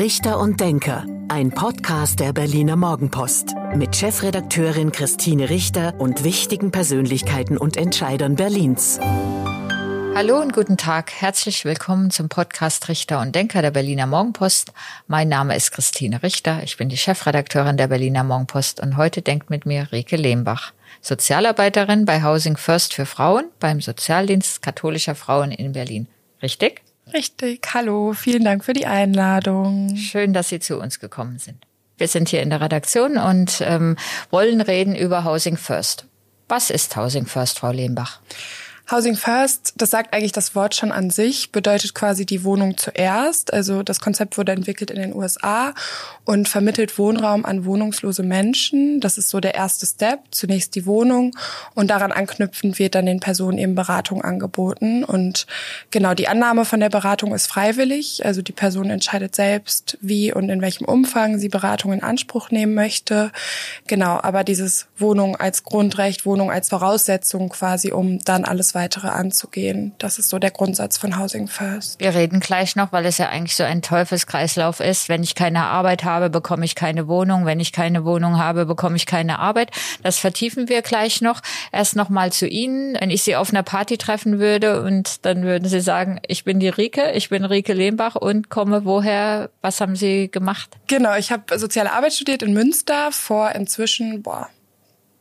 Richter und Denker, ein Podcast der Berliner Morgenpost mit Chefredakteurin Christine Richter und wichtigen Persönlichkeiten und Entscheidern Berlins. Hallo und guten Tag. Herzlich willkommen zum Podcast Richter und Denker der Berliner Morgenpost. Mein Name ist Christine Richter. Ich bin die Chefredakteurin der Berliner Morgenpost und heute denkt mit mir Rike Lehmbach, Sozialarbeiterin bei Housing First für Frauen beim Sozialdienst katholischer Frauen in Berlin. Richtig? Richtig. Hallo, vielen Dank für die Einladung. Schön, dass Sie zu uns gekommen sind. Wir sind hier in der Redaktion und ähm, wollen reden über Housing First. Was ist Housing First, Frau Lehmbach? Housing First, das sagt eigentlich das Wort schon an sich, bedeutet quasi die Wohnung zuerst. Also das Konzept wurde entwickelt in den USA und vermittelt Wohnraum an wohnungslose Menschen. Das ist so der erste Step. Zunächst die Wohnung und daran anknüpfend wird dann den Personen eben Beratung angeboten. Und genau, die Annahme von der Beratung ist freiwillig. Also die Person entscheidet selbst, wie und in welchem Umfang sie Beratung in Anspruch nehmen möchte. Genau, aber dieses Wohnung als Grundrecht, Wohnung als Voraussetzung quasi, um dann alles weiter weitere anzugehen. Das ist so der Grundsatz von Housing First. Wir reden gleich noch, weil es ja eigentlich so ein Teufelskreislauf ist. Wenn ich keine Arbeit habe, bekomme ich keine Wohnung. Wenn ich keine Wohnung habe, bekomme ich keine Arbeit. Das vertiefen wir gleich noch. Erst noch mal zu Ihnen. Wenn ich Sie auf einer Party treffen würde und dann würden Sie sagen, ich bin die Rike, ich bin Rike Lehmbach und komme woher? Was haben Sie gemacht? Genau, ich habe soziale Arbeit studiert in Münster vor inzwischen, boah,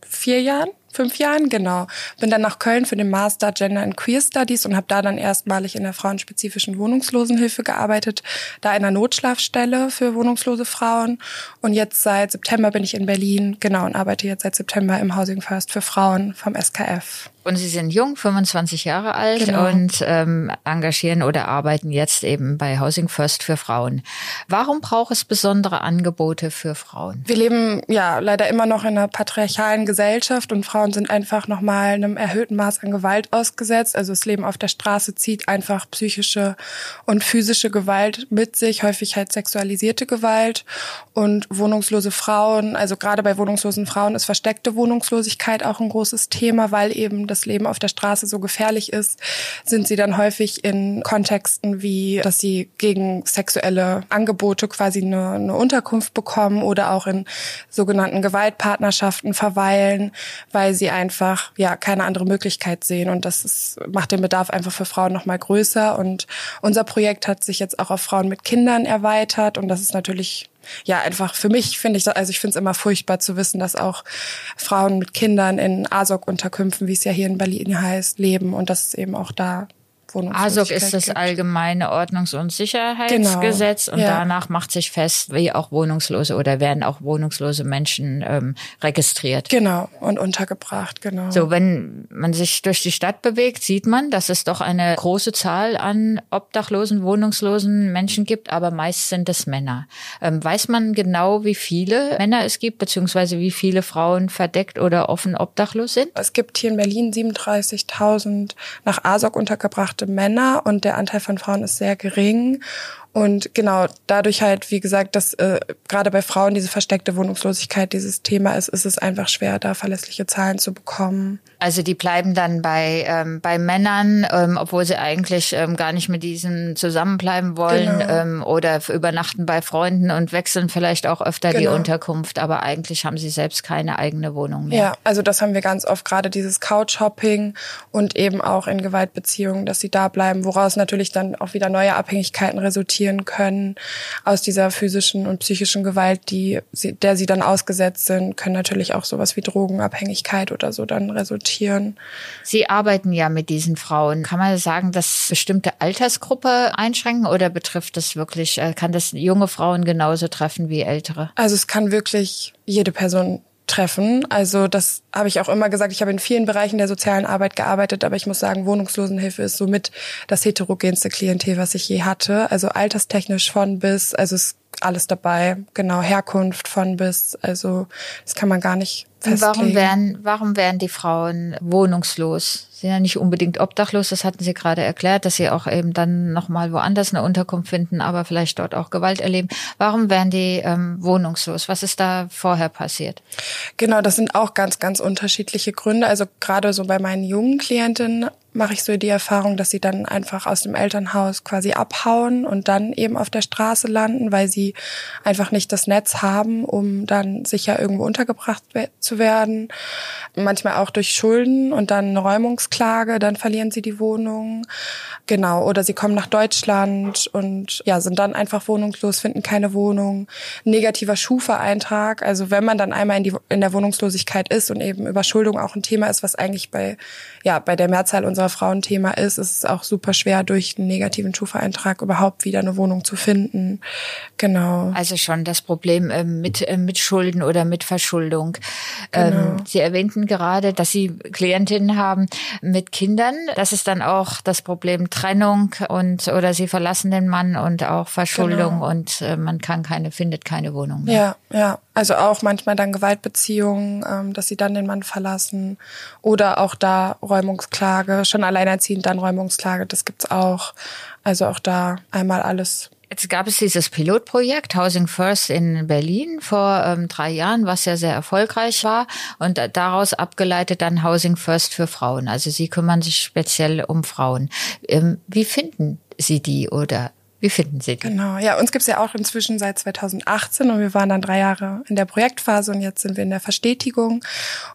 vier Jahren fünf Jahren, genau. Bin dann nach Köln für den Master Gender and Queer Studies und habe da dann erstmalig in der frauenspezifischen Wohnungslosenhilfe gearbeitet, da in einer Notschlafstelle für wohnungslose Frauen. Und jetzt seit September bin ich in Berlin, genau, und arbeite jetzt seit September im Housing First für Frauen vom SKF. Und Sie sind jung, 25 Jahre alt genau. und ähm, engagieren oder arbeiten jetzt eben bei Housing First für Frauen. Warum braucht es besondere Angebote für Frauen? Wir leben ja leider immer noch in einer patriarchalen Gesellschaft und Frauen sind einfach nochmal einem erhöhten Maß an Gewalt ausgesetzt. Also das Leben auf der Straße zieht einfach psychische und physische Gewalt mit sich, häufig halt sexualisierte Gewalt und wohnungslose Frauen. Also gerade bei wohnungslosen Frauen ist versteckte Wohnungslosigkeit auch ein großes Thema, weil eben das Leben auf der Straße so gefährlich ist, sind sie dann häufig in Kontexten wie, dass sie gegen sexuelle Angebote quasi eine, eine Unterkunft bekommen oder auch in sogenannten Gewaltpartnerschaften verweilen, weil sie einfach ja keine andere Möglichkeit sehen. Und das ist, macht den Bedarf einfach für Frauen noch mal größer. Und unser Projekt hat sich jetzt auch auf Frauen mit Kindern erweitert. Und das ist natürlich ja, einfach für mich finde ich, also ich finde es immer furchtbar zu wissen, dass auch Frauen mit Kindern in ASOC-Unterkünften, wie es ja hier in Berlin heißt, leben. Und dass es eben auch da ASOK ist das allgemeine Ordnungs- und Sicherheitsgesetz genau. und ja. danach macht sich fest, wie auch Wohnungslose oder werden auch wohnungslose Menschen ähm, registriert. Genau und untergebracht, genau. So, wenn man sich durch die Stadt bewegt, sieht man, dass es doch eine große Zahl an obdachlosen, wohnungslosen Menschen gibt, aber meist sind es Männer. Ähm, weiß man genau, wie viele Männer es gibt, beziehungsweise wie viele Frauen verdeckt oder offen obdachlos sind? Es gibt hier in Berlin 37.000 nach ASOK untergebracht Männer und der Anteil von Frauen ist sehr gering. Und genau, dadurch halt, wie gesagt, dass äh, gerade bei Frauen diese versteckte Wohnungslosigkeit dieses Thema ist, ist es einfach schwer, da verlässliche Zahlen zu bekommen. Also die bleiben dann bei, ähm, bei Männern, ähm, obwohl sie eigentlich ähm, gar nicht mit diesen zusammenbleiben wollen genau. ähm, oder übernachten bei Freunden und wechseln vielleicht auch öfter genau. die Unterkunft, aber eigentlich haben sie selbst keine eigene Wohnung mehr. Ja, also das haben wir ganz oft, gerade dieses Couchhopping und eben auch in Gewaltbeziehungen, dass sie da bleiben, woraus natürlich dann auch wieder neue Abhängigkeiten resultieren resultieren können aus dieser physischen und psychischen Gewalt, die der sie dann ausgesetzt sind, können natürlich auch sowas wie Drogenabhängigkeit oder so dann resultieren. Sie arbeiten ja mit diesen Frauen. Kann man sagen, dass bestimmte Altersgruppe einschränken oder betrifft das wirklich, äh, kann das junge Frauen genauso treffen wie ältere? Also es kann wirklich jede Person treffen. Also das habe ich auch immer gesagt. Ich habe in vielen Bereichen der sozialen Arbeit gearbeitet, aber ich muss sagen, Wohnungslosenhilfe ist somit das heterogenste Klientel, was ich je hatte. Also alterstechnisch von bis, also ist alles dabei. Genau, Herkunft von bis. Also das kann man gar nicht festlegen. warum werden, warum werden die Frauen wohnungslos? Sind ja nicht unbedingt obdachlos, das hatten Sie gerade erklärt, dass sie auch eben dann nochmal woanders eine Unterkunft finden, aber vielleicht dort auch Gewalt erleben. Warum werden die ähm, wohnungslos? Was ist da vorher passiert? Genau, das sind auch ganz, ganz unterschiedliche Gründe. Also gerade so bei meinen jungen Klientinnen mache ich so die Erfahrung, dass sie dann einfach aus dem Elternhaus quasi abhauen und dann eben auf der Straße landen, weil sie einfach nicht das Netz haben, um dann sicher irgendwo untergebracht zu werden. Manchmal auch durch Schulden und dann eine Räumungsklage, dann verlieren sie die Wohnung. Genau, oder sie kommen nach Deutschland und ja, sind dann einfach wohnungslos, finden keine Wohnung. Negativer Schufa-Eintrag, also wenn man dann einmal in, die, in der Wohnungslosigkeit ist und eben Überschuldung auch ein Thema ist, was eigentlich bei, ja, bei der Mehrzahl unserer Frauen Thema ist, ist es auch super schwer, durch einen negativen Schufa-Eintrag überhaupt wieder eine Wohnung zu finden. Genau. Also schon das Problem äh, mit, äh, mit Schulden oder mit Verschuldung. Ähm, genau. Ähm, Sie erwähnten gerade, dass Sie Klientinnen haben mit Kindern. Das ist dann auch das Problem Trennung und oder sie verlassen den Mann und auch Verschuldung genau. und äh, man kann keine, findet keine Wohnung mehr. Ja, ja. Also auch manchmal dann Gewaltbeziehungen, ähm, dass sie dann den Mann verlassen. Oder auch da Räumungsklage, schon alleinerziehend dann Räumungsklage, das gibt's auch. Also auch da einmal alles Jetzt gab es dieses Pilotprojekt Housing First in Berlin vor ähm, drei Jahren, was ja sehr erfolgreich war und daraus abgeleitet dann Housing First für Frauen. Also Sie kümmern sich speziell um Frauen. Ähm, wie finden Sie die oder wie finden Sie die? Genau, ja, uns gibt's ja auch inzwischen seit 2018 und wir waren dann drei Jahre in der Projektphase und jetzt sind wir in der Verstetigung.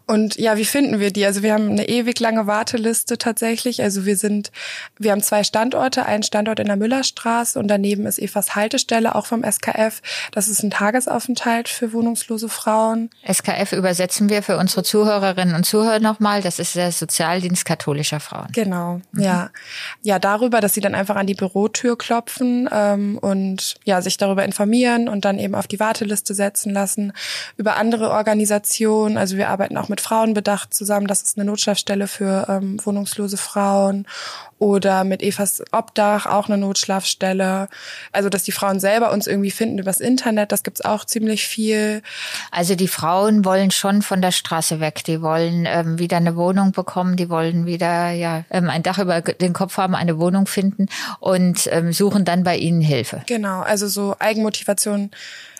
Und ja, wie finden wir die? Also wir haben eine ewig lange Warteliste tatsächlich. Also wir sind, wir haben zwei Standorte, einen Standort in der Müllerstraße und daneben ist Evas Haltestelle, auch vom SKF. Das ist ein Tagesaufenthalt für wohnungslose Frauen. SKF übersetzen wir für unsere Zuhörerinnen und Zuhörer nochmal. Das ist der Sozialdienst katholischer Frauen. Genau, mhm. ja. Ja, darüber, dass sie dann einfach an die Bürotür klopfen ähm, und ja, sich darüber informieren und dann eben auf die Warteliste setzen lassen. Über andere Organisationen, also wir arbeiten auch mit Frauenbedacht zusammen, das ist eine Notschlafstelle für ähm, wohnungslose Frauen oder mit Evas Obdach auch eine Notschlafstelle. Also dass die Frauen selber uns irgendwie finden übers Internet, das gibt's auch ziemlich viel. Also die Frauen wollen schon von der Straße weg, die wollen ähm, wieder eine Wohnung bekommen, die wollen wieder ja ähm, ein Dach über den Kopf haben, eine Wohnung finden und ähm, suchen dann bei ihnen Hilfe. Genau, also so Eigenmotivation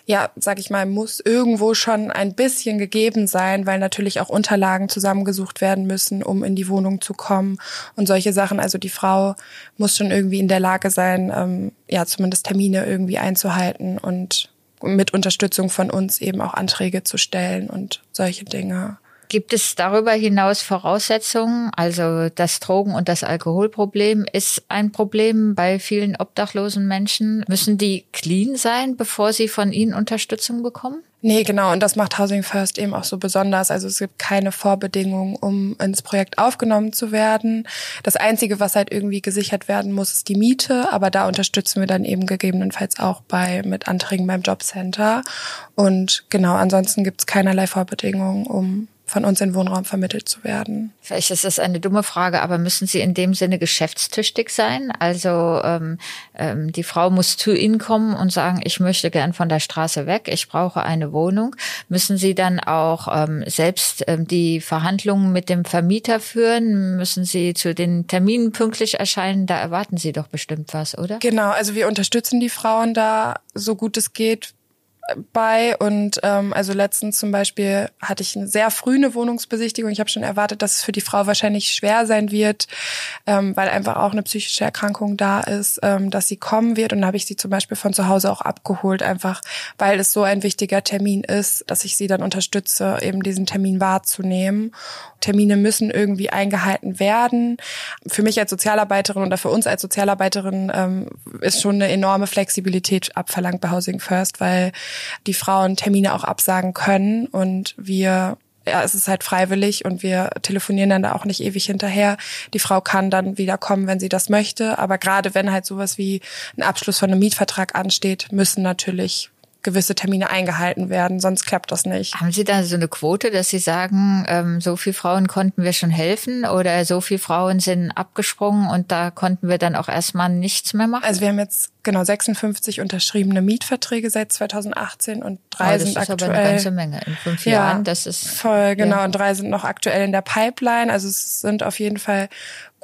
ja, sag ich mal, muss irgendwo schon ein bisschen gegeben sein, weil natürlich auch Unterlagen zusammengesucht werden müssen, um in die Wohnung zu kommen und solche Sachen. Also die Frau muss schon irgendwie in der Lage sein, ähm, ja, zumindest Termine irgendwie einzuhalten und mit Unterstützung von uns eben auch Anträge zu stellen und solche Dinge. Gibt es darüber hinaus Voraussetzungen? Also das Drogen- und das Alkoholproblem ist ein Problem bei vielen obdachlosen Menschen. Müssen die clean sein, bevor sie von Ihnen Unterstützung bekommen? Nee, genau. Und das macht Housing First eben auch so besonders. Also es gibt keine Vorbedingungen, um ins Projekt aufgenommen zu werden. Das Einzige, was halt irgendwie gesichert werden muss, ist die Miete. Aber da unterstützen wir dann eben gegebenenfalls auch bei mit Anträgen beim Jobcenter. Und genau, ansonsten gibt es keinerlei Vorbedingungen, um von uns in Wohnraum vermittelt zu werden. Vielleicht ist das eine dumme Frage, aber müssen Sie in dem Sinne geschäftstüchtig sein? Also ähm, ähm, die Frau muss zu Ihnen kommen und sagen, ich möchte gern von der Straße weg, ich brauche eine Wohnung. Müssen Sie dann auch ähm, selbst ähm, die Verhandlungen mit dem Vermieter führen? Müssen Sie zu den Terminen pünktlich erscheinen? Da erwarten Sie doch bestimmt was, oder? Genau, also wir unterstützen die Frauen da so gut es geht bei und ähm, also letztens zum Beispiel hatte ich eine sehr früh eine Wohnungsbesichtigung. Ich habe schon erwartet, dass es für die Frau wahrscheinlich schwer sein wird, ähm, weil einfach auch eine psychische Erkrankung da ist, ähm, dass sie kommen wird. Und dann habe ich sie zum Beispiel von zu Hause auch abgeholt, einfach weil es so ein wichtiger Termin ist, dass ich sie dann unterstütze, eben diesen Termin wahrzunehmen. Termine müssen irgendwie eingehalten werden. Für mich als Sozialarbeiterin oder für uns als Sozialarbeiterin ähm, ist schon eine enorme Flexibilität abverlangt bei Housing First, weil die Frauen Termine auch absagen können und wir ja, es ist halt freiwillig und wir telefonieren dann da auch nicht ewig hinterher. Die Frau kann dann wieder kommen, wenn sie das möchte. Aber gerade wenn halt sowas wie ein Abschluss von einem Mietvertrag ansteht, müssen natürlich gewisse Termine eingehalten werden, sonst klappt das nicht. Haben Sie da so eine Quote, dass Sie sagen, ähm, so viele Frauen konnten wir schon helfen oder so viele Frauen sind abgesprungen und da konnten wir dann auch erstmal nichts mehr machen? Also wir haben jetzt genau 56 unterschriebene Mietverträge seit 2018 und drei oh, sind aktuell. Das ist aber eine ganze Menge in fünf ja, Jahren. Das ist voll genau ja. und drei sind noch aktuell in der Pipeline. Also es sind auf jeden Fall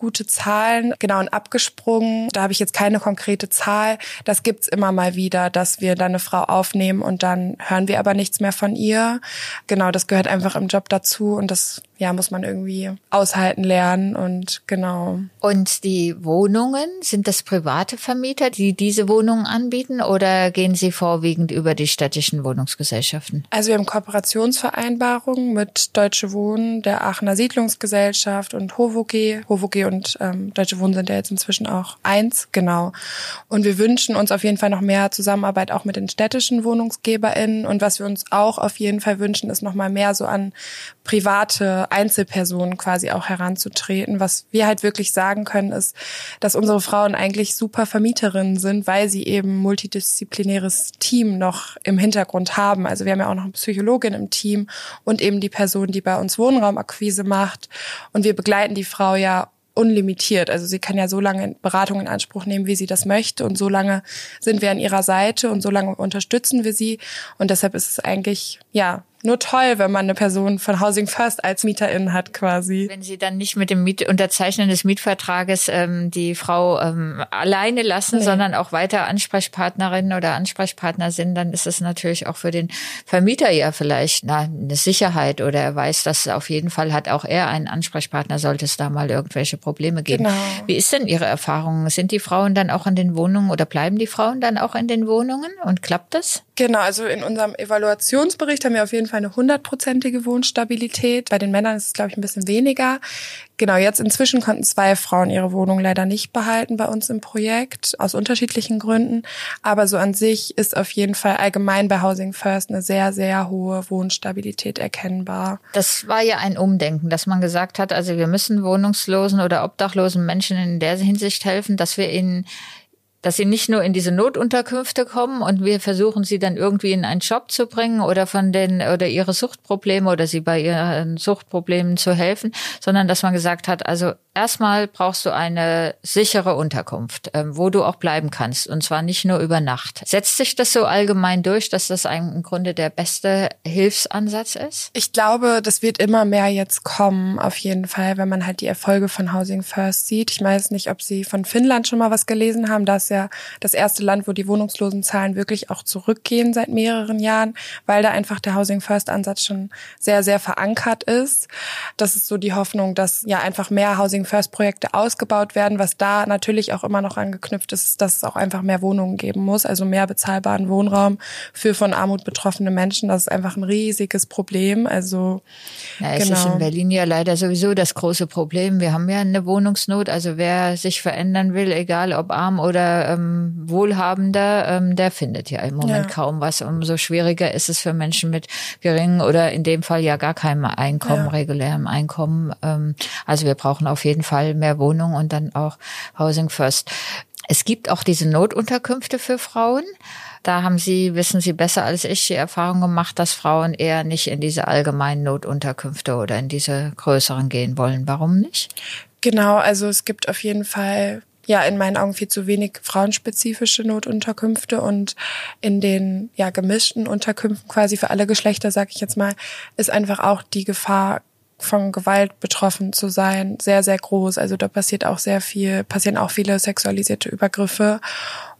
gute Zahlen, genau und abgesprungen. Da habe ich jetzt keine konkrete Zahl. Das gibt's immer mal wieder, dass wir dann eine Frau aufnehmen und dann hören wir aber nichts mehr von ihr. Genau, das gehört einfach im Job dazu und das ja, muss man irgendwie aushalten lernen und genau. Und die Wohnungen, sind das private Vermieter, die diese Wohnungen anbieten oder gehen sie vorwiegend über die städtischen Wohnungsgesellschaften? Also wir haben Kooperationsvereinbarungen mit Deutsche Wohnen, der Aachener Siedlungsgesellschaft und HOVOG. HOVOG und ähm, Deutsche Wohnen sind ja jetzt inzwischen auch eins, genau. Und wir wünschen uns auf jeden Fall noch mehr Zusammenarbeit auch mit den städtischen WohnungsgeberInnen. Und was wir uns auch auf jeden Fall wünschen, ist noch mal mehr so an private Einzelpersonen quasi auch heranzutreten. Was wir halt wirklich sagen können, ist, dass unsere Frauen eigentlich super Vermieterinnen sind, weil sie eben multidisziplinäres Team noch im Hintergrund haben. Also wir haben ja auch noch eine Psychologin im Team und eben die Person, die bei uns Wohnraumakquise macht. Und wir begleiten die Frau ja unlimitiert. Also sie kann ja so lange Beratung in Anspruch nehmen, wie sie das möchte. Und so lange sind wir an ihrer Seite und so lange unterstützen wir sie. Und deshalb ist es eigentlich, ja, nur toll, wenn man eine Person von Housing First als Mieterin hat quasi. Wenn Sie dann nicht mit dem Miet Unterzeichnen des Mietvertrages ähm, die Frau ähm, alleine lassen, nee. sondern auch weiter Ansprechpartnerin oder Ansprechpartner sind, dann ist es natürlich auch für den Vermieter ja vielleicht na, eine Sicherheit oder er weiß, dass auf jeden Fall hat auch er einen Ansprechpartner, sollte es da mal irgendwelche Probleme geben. Genau. Wie ist denn Ihre Erfahrung? Sind die Frauen dann auch in den Wohnungen oder bleiben die Frauen dann auch in den Wohnungen und klappt das? Genau, also in unserem Evaluationsbericht haben wir auf jeden Fall eine hundertprozentige Wohnstabilität. Bei den Männern ist es, glaube ich, ein bisschen weniger. Genau, jetzt inzwischen konnten zwei Frauen ihre Wohnung leider nicht behalten bei uns im Projekt, aus unterschiedlichen Gründen. Aber so an sich ist auf jeden Fall allgemein bei Housing First eine sehr, sehr hohe Wohnstabilität erkennbar. Das war ja ein Umdenken, dass man gesagt hat, also wir müssen wohnungslosen oder obdachlosen Menschen in der Hinsicht helfen, dass wir ihnen dass sie nicht nur in diese Notunterkünfte kommen und wir versuchen sie dann irgendwie in einen Job zu bringen oder von den oder ihre Suchtprobleme oder sie bei ihren Suchtproblemen zu helfen, sondern dass man gesagt hat, also erstmal brauchst du eine sichere Unterkunft, ähm, wo du auch bleiben kannst und zwar nicht nur über Nacht. Setzt sich das so allgemein durch, dass das im Grunde der beste Hilfsansatz ist? Ich glaube, das wird immer mehr jetzt kommen, auf jeden Fall, wenn man halt die Erfolge von Housing First sieht. Ich weiß nicht, ob Sie von Finnland schon mal was gelesen haben. Da ist ja das erste Land, wo die Wohnungslosenzahlen wirklich auch zurückgehen seit mehreren Jahren, weil da einfach der Housing First Ansatz schon sehr, sehr verankert ist. Das ist so die Hoffnung, dass ja einfach mehr Housing First Projekte ausgebaut werden. Was da natürlich auch immer noch angeknüpft ist, dass es auch einfach mehr Wohnungen geben muss, also mehr bezahlbaren Wohnraum für von Armut betroffene Menschen. Das ist einfach ein riesiges Problem. Also ja, es genau. ist in Berlin ja leider sowieso das große Problem. Wir haben ja eine Wohnungsnot. Also wer sich verändern will, egal ob arm oder ähm, Wohlhabender, ähm, der findet ja im Moment ja. kaum was. Umso schwieriger ist es für Menschen mit geringem oder in dem Fall ja gar keinem Einkommen, ja. regulärem Einkommen. Ähm, also wir brauchen auf jeden Fall mehr Wohnungen und dann auch Housing First. Es gibt auch diese Notunterkünfte für Frauen. Da haben Sie, wissen Sie besser als ich, die Erfahrung gemacht, dass Frauen eher nicht in diese allgemeinen Notunterkünfte oder in diese größeren gehen wollen. Warum nicht? Genau, also es gibt auf jeden Fall ja in meinen Augen viel zu wenig frauenspezifische Notunterkünfte und in den ja gemischten Unterkünften quasi für alle Geschlechter, sag ich jetzt mal, ist einfach auch die Gefahr von Gewalt betroffen zu sein sehr sehr groß. Also da passiert auch sehr viel, passieren auch viele sexualisierte Übergriffe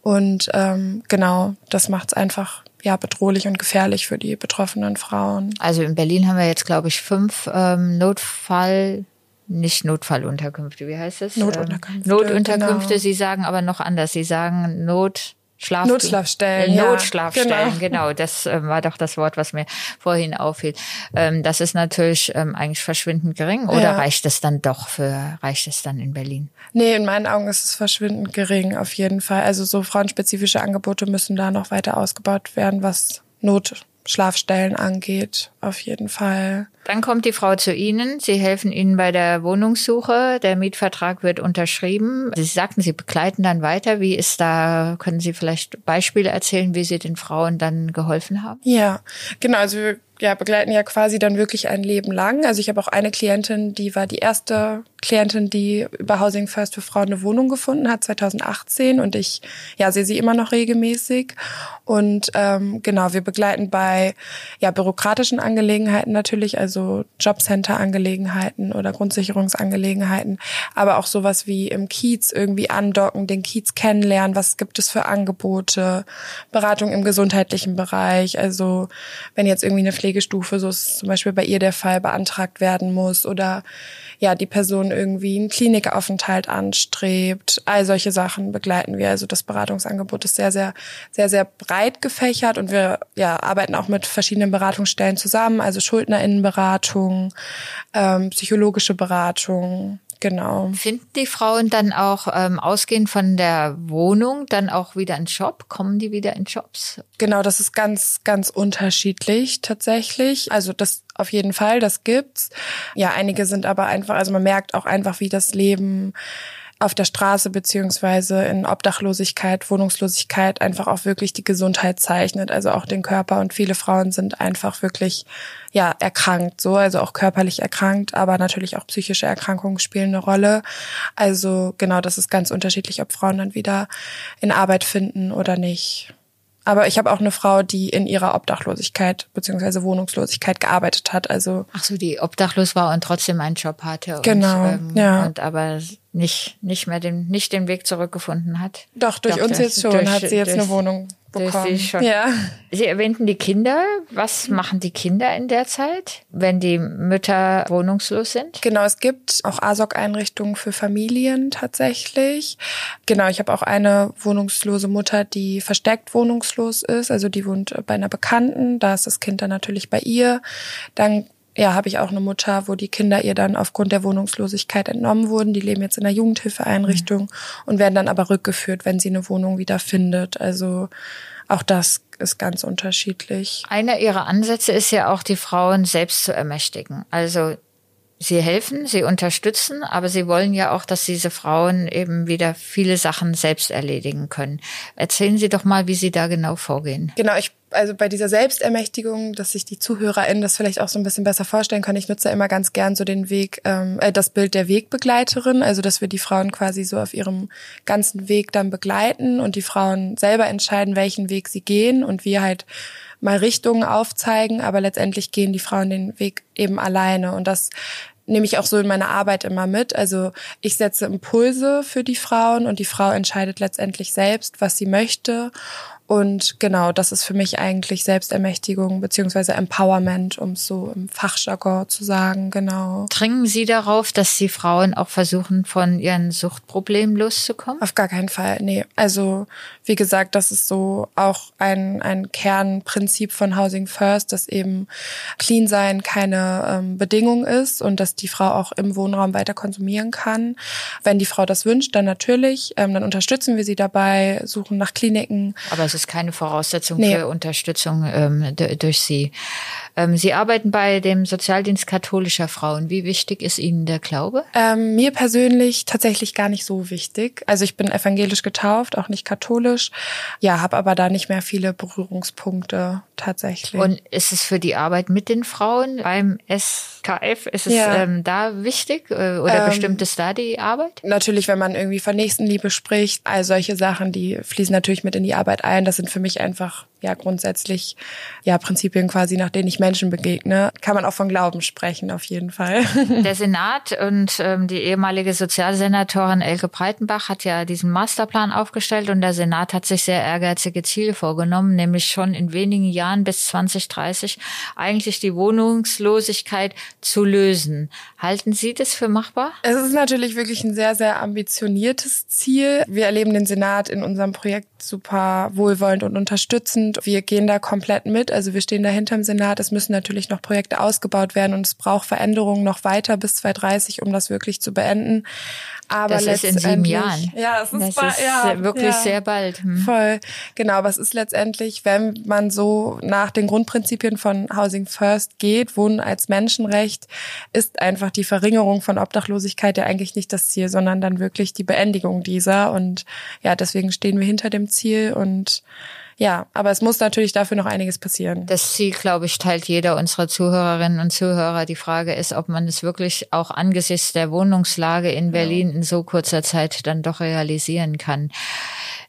und ähm, genau das macht es einfach ja bedrohlich und gefährlich für die betroffenen Frauen. Also in Berlin haben wir jetzt glaube ich fünf ähm, Notfall nicht Notfallunterkünfte, wie heißt es? Notunterkünfte. Ähm, Notunterkünfte, genau. Sie sagen aber noch anders. Sie sagen Not, Schlaf Notschlafstellen. Notschlafstellen, genau. genau. Das äh, war doch das Wort, was mir vorhin auffiel. Ähm, das ist natürlich ähm, eigentlich verschwindend gering. Oder ja. reicht es dann doch für, reicht es dann in Berlin? Nee, in meinen Augen ist es verschwindend gering, auf jeden Fall. Also so frauenspezifische Angebote müssen da noch weiter ausgebaut werden, was Not Schlafstellen angeht, auf jeden Fall. Dann kommt die Frau zu Ihnen. Sie helfen Ihnen bei der Wohnungssuche. Der Mietvertrag wird unterschrieben. Sie sagten, Sie begleiten dann weiter. Wie ist da, können Sie vielleicht Beispiele erzählen, wie Sie den Frauen dann geholfen haben? Ja, genau. Also wir ja, begleiten ja quasi dann wirklich ein Leben lang. Also ich habe auch eine Klientin, die war die erste Klientin, die über Housing First für Frauen eine Wohnung gefunden hat, 2018. Und ich ja, sehe sie immer noch regelmäßig. Und ähm, genau, wir begleiten bei ja, bürokratischen Angelegenheiten natürlich, also also Jobcenter-Angelegenheiten oder Grundsicherungsangelegenheiten, aber auch sowas wie im Kiez irgendwie andocken, den Kiez kennenlernen, was gibt es für Angebote, Beratung im gesundheitlichen Bereich, also wenn jetzt irgendwie eine Pflegestufe, so ist zum Beispiel bei ihr der Fall, beantragt werden muss oder ja, die Person irgendwie einen Klinikaufenthalt anstrebt. All solche Sachen begleiten wir. Also das Beratungsangebot ist sehr, sehr, sehr, sehr breit gefächert und wir ja, arbeiten auch mit verschiedenen Beratungsstellen zusammen, also Schuldnerinnenberatung, ähm, psychologische Beratung, Genau. Finden die Frauen dann auch ähm, ausgehend von der Wohnung dann auch wieder einen Job? Kommen die wieder in Jobs? Genau, das ist ganz, ganz unterschiedlich tatsächlich. Also das auf jeden Fall, das gibt's. Ja, einige sind aber einfach, also man merkt auch einfach, wie das Leben auf der Straße beziehungsweise in Obdachlosigkeit, Wohnungslosigkeit einfach auch wirklich die Gesundheit zeichnet, also auch den Körper. Und viele Frauen sind einfach wirklich ja erkrankt, so also auch körperlich erkrankt, aber natürlich auch psychische Erkrankungen spielen eine Rolle. Also genau, das ist ganz unterschiedlich, ob Frauen dann wieder in Arbeit finden oder nicht. Aber ich habe auch eine Frau, die in ihrer Obdachlosigkeit beziehungsweise Wohnungslosigkeit gearbeitet hat. Also ach so, die obdachlos war und trotzdem einen Job hatte. Genau. Und, ähm, ja. Und aber nicht nicht mehr den nicht den Weg zurückgefunden hat. Doch durch Doch, uns jetzt schon durch, hat sie jetzt durch, eine Wohnung bekommen. Schon. Ja. Sie erwähnten die Kinder. Was machen die Kinder in der Zeit, wenn die Mütter wohnungslos sind? Genau, es gibt auch ASOC-Einrichtungen für Familien tatsächlich. Genau, ich habe auch eine wohnungslose Mutter, die versteckt wohnungslos ist. Also die wohnt bei einer Bekannten. Da ist das Kind dann natürlich bei ihr. Dann ja, habe ich auch eine Mutter, wo die Kinder ihr dann aufgrund der Wohnungslosigkeit entnommen wurden. Die leben jetzt in einer Jugendhilfeeinrichtung mhm. und werden dann aber rückgeführt, wenn sie eine Wohnung wieder findet. Also auch das ist ganz unterschiedlich. Einer ihrer Ansätze ist ja auch, die Frauen selbst zu ermächtigen. Also sie helfen, sie unterstützen, aber sie wollen ja auch, dass diese Frauen eben wieder viele Sachen selbst erledigen können. Erzählen Sie doch mal, wie Sie da genau vorgehen. Genau, ich also bei dieser Selbstermächtigung, dass sich die ZuhörerInnen das vielleicht auch so ein bisschen besser vorstellen können. Ich nutze immer ganz gern so den Weg, ähm, äh, das Bild der Wegbegleiterin, also dass wir die Frauen quasi so auf ihrem ganzen Weg dann begleiten und die Frauen selber entscheiden, welchen Weg sie gehen und wir halt mal Richtungen aufzeigen, aber letztendlich gehen die Frauen den Weg eben alleine und das nehme ich auch so in meiner Arbeit immer mit. Also ich setze Impulse für die Frauen und die Frau entscheidet letztendlich selbst, was sie möchte. Und genau, das ist für mich eigentlich Selbstermächtigung beziehungsweise Empowerment, um es so im Fachjargon zu sagen, genau. Dringen Sie darauf, dass die Frauen auch versuchen, von ihren Suchtproblemen loszukommen? Auf gar keinen Fall, nee. Also wie gesagt, das ist so auch ein, ein Kernprinzip von Housing First, dass eben Clean sein keine ähm, Bedingung ist und dass die Frau auch im Wohnraum weiter konsumieren kann. Wenn die Frau das wünscht, dann natürlich, ähm, dann unterstützen wir sie dabei, suchen nach Kliniken. Aber es ist keine Voraussetzung nee. für Unterstützung ähm, durch Sie. Ähm, Sie arbeiten bei dem Sozialdienst katholischer Frauen. Wie wichtig ist Ihnen der Glaube? Ähm, mir persönlich tatsächlich gar nicht so wichtig. Also ich bin evangelisch getauft, auch nicht katholisch. Ja, habe aber da nicht mehr viele Berührungspunkte tatsächlich. Und ist es für die Arbeit mit den Frauen beim SKF, ist es ja. ähm, da wichtig äh, oder ähm, bestimmt es da die Arbeit? Natürlich, wenn man irgendwie von Nächstenliebe spricht, all solche Sachen, die fließen natürlich mit in die Arbeit ein. Das sind für mich einfach ja grundsätzlich ja Prinzipien quasi, nach denen ich Menschen begegne. Kann man auch von Glauben sprechen, auf jeden Fall. Der Senat und ähm, die ehemalige Sozialsenatorin Elke Breitenbach hat ja diesen Masterplan aufgestellt und der Senat hat sich sehr ehrgeizige Ziele vorgenommen, nämlich schon in wenigen Jahren bis 2030 eigentlich die Wohnungslosigkeit zu lösen. Halten Sie das für machbar? Es ist natürlich wirklich ein sehr, sehr ambitioniertes Ziel. Wir erleben den Senat in unserem Projekt super wohlwollend und unterstützend. Wir gehen da komplett mit. Also wir stehen da hinterm Senat. Es müssen natürlich noch Projekte ausgebaut werden und es braucht Veränderungen noch weiter bis 2030, um das wirklich zu beenden. Aber das ist in sieben Jahren. Ja, es ist, das ist ja, wirklich ja, sehr bald. Hm. Voll. Genau, aber es ist letztendlich, wenn man so nach den Grundprinzipien von Housing First geht, Wohnen als Menschenrecht, ist einfach die Verringerung von Obdachlosigkeit ja eigentlich nicht das Ziel, sondern dann wirklich die Beendigung dieser. Und ja, deswegen stehen wir hinter dem Ziel und ja, aber es muss natürlich dafür noch einiges passieren. Das Ziel, glaube ich, teilt jeder unserer Zuhörerinnen und Zuhörer. Die Frage ist, ob man es wirklich auch angesichts der Wohnungslage in Berlin in so kurzer Zeit dann doch realisieren kann.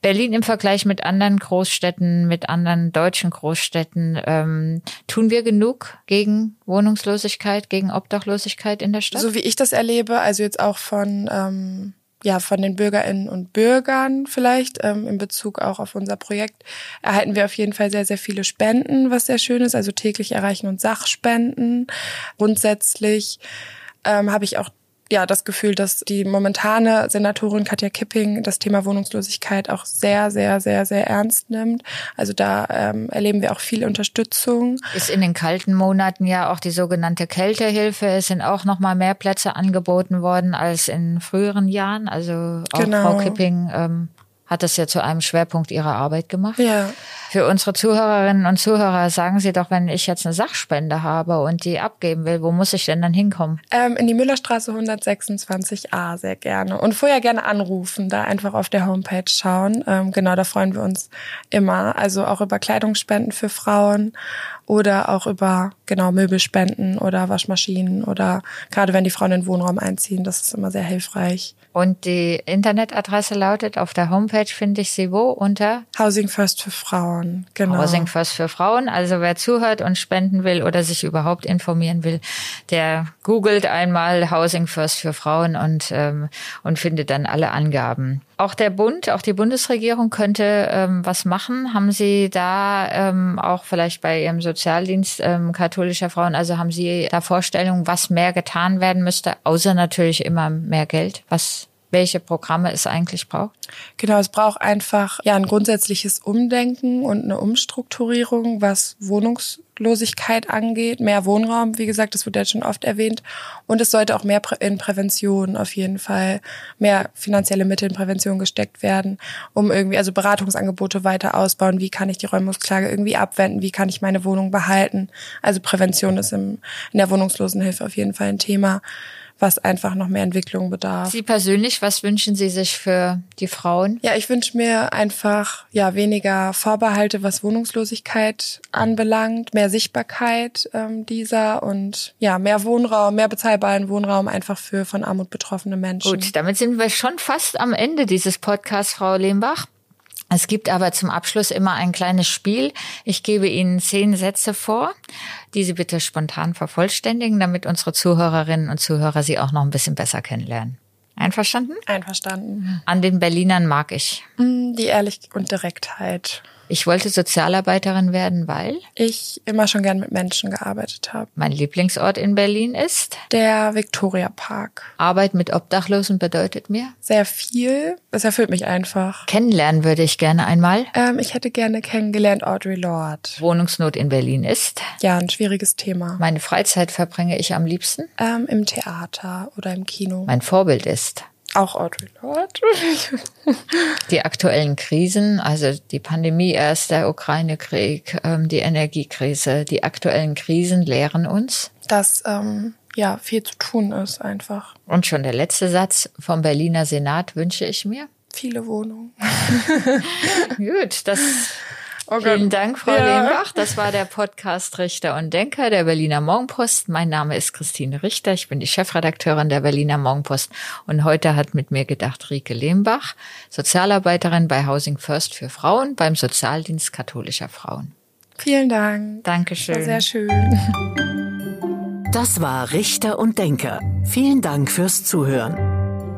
Berlin im Vergleich mit anderen Großstädten, mit anderen deutschen Großstädten, ähm, tun wir genug gegen Wohnungslosigkeit, gegen Obdachlosigkeit in der Stadt? So wie ich das erlebe, also jetzt auch von ähm, ja von den Bürgerinnen und Bürgern vielleicht ähm, in Bezug auch auf unser Projekt erhalten wir auf jeden Fall sehr sehr viele Spenden, was sehr schön ist. Also täglich erreichen uns Sachspenden. Grundsätzlich ähm, habe ich auch ja das Gefühl, dass die momentane Senatorin Katja Kipping das Thema Wohnungslosigkeit auch sehr, sehr, sehr, sehr ernst nimmt. Also da ähm, erleben wir auch viel Unterstützung. Ist in den kalten Monaten ja auch die sogenannte Kältehilfe. Es sind auch noch mal mehr Plätze angeboten worden als in früheren Jahren. Also auch genau. Frau Kipping ähm, hat das ja zu einem Schwerpunkt ihrer Arbeit gemacht. Ja. Für unsere Zuhörerinnen und Zuhörer sagen Sie doch, wenn ich jetzt eine Sachspende habe und die abgeben will, wo muss ich denn dann hinkommen? Ähm, in die Müllerstraße 126a sehr gerne. Und vorher gerne anrufen, da einfach auf der Homepage schauen. Ähm, genau, da freuen wir uns immer. Also auch über Kleidungsspenden für Frauen oder auch über genau Möbelspenden oder Waschmaschinen oder gerade wenn die Frauen in den Wohnraum einziehen, das ist immer sehr hilfreich. Und die Internetadresse lautet auf der Homepage, finde ich sie wo? Unter? Housing First für Frauen, genau. Housing First für Frauen. Also wer zuhört und spenden will oder sich überhaupt informieren will, der googelt einmal Housing First für Frauen und, ähm, und findet dann alle Angaben. Auch der Bund, auch die Bundesregierung könnte ähm, was machen. Haben Sie da ähm, auch vielleicht bei Ihrem Sozialdienst ähm, katholischer Frauen, also haben Sie da Vorstellungen, was mehr getan werden müsste, außer natürlich immer mehr Geld? Was welche Programme es eigentlich braucht? Genau, es braucht einfach ja ein grundsätzliches Umdenken und eine Umstrukturierung, was Wohnungslosigkeit angeht, mehr Wohnraum, wie gesagt, das wurde jetzt schon oft erwähnt, und es sollte auch mehr in Prävention auf jeden Fall, mehr finanzielle Mittel in Prävention gesteckt werden, um irgendwie also Beratungsangebote weiter ausbauen, wie kann ich die Räumungsklage irgendwie abwenden, wie kann ich meine Wohnung behalten. Also Prävention ist im, in der Wohnungslosenhilfe auf jeden Fall ein Thema was einfach noch mehr Entwicklung bedarf. Sie persönlich, was wünschen Sie sich für die Frauen? Ja, ich wünsche mir einfach ja weniger Vorbehalte, was Wohnungslosigkeit anbelangt, mehr Sichtbarkeit ähm, dieser und ja mehr Wohnraum, mehr bezahlbaren Wohnraum einfach für von Armut betroffene Menschen. Gut, damit sind wir schon fast am Ende dieses Podcasts, Frau Lehmbach. Es gibt aber zum Abschluss immer ein kleines Spiel. Ich gebe Ihnen zehn Sätze vor, die Sie bitte spontan vervollständigen, damit unsere Zuhörerinnen und Zuhörer Sie auch noch ein bisschen besser kennenlernen. Einverstanden? Einverstanden. An den Berlinern mag ich. Mm, die Ehrlichkeit und Direktheit. Ich wollte Sozialarbeiterin werden, weil ich immer schon gern mit Menschen gearbeitet habe. Mein Lieblingsort in Berlin ist der Victoria Park. Arbeit mit Obdachlosen bedeutet mir sehr viel. Es erfüllt mich einfach. Kennenlernen würde ich gerne einmal. Ähm, ich hätte gerne kennengelernt Audrey Lorde. Wohnungsnot in Berlin ist ja ein schwieriges Thema. Meine Freizeit verbringe ich am liebsten ähm, im Theater oder im Kino. Mein Vorbild ist auch Audrey Lorde. die aktuellen Krisen, also die Pandemie erst, der Ukraine-Krieg, ähm, die Energiekrise, die aktuellen Krisen lehren uns. Dass ähm, ja viel zu tun ist einfach. Und schon der letzte Satz vom Berliner Senat wünsche ich mir. Viele Wohnungen. Gut, das Oh Vielen Dank, Frau ja. Lehmbach. Das war der Podcast Richter und Denker der Berliner Morgenpost. Mein Name ist Christine Richter. Ich bin die Chefredakteurin der Berliner Morgenpost. Und heute hat mit mir gedacht Rike Lehmbach, Sozialarbeiterin bei Housing First für Frauen beim Sozialdienst katholischer Frauen. Vielen Dank. Dankeschön. War sehr schön. Das war Richter und Denker. Vielen Dank fürs Zuhören.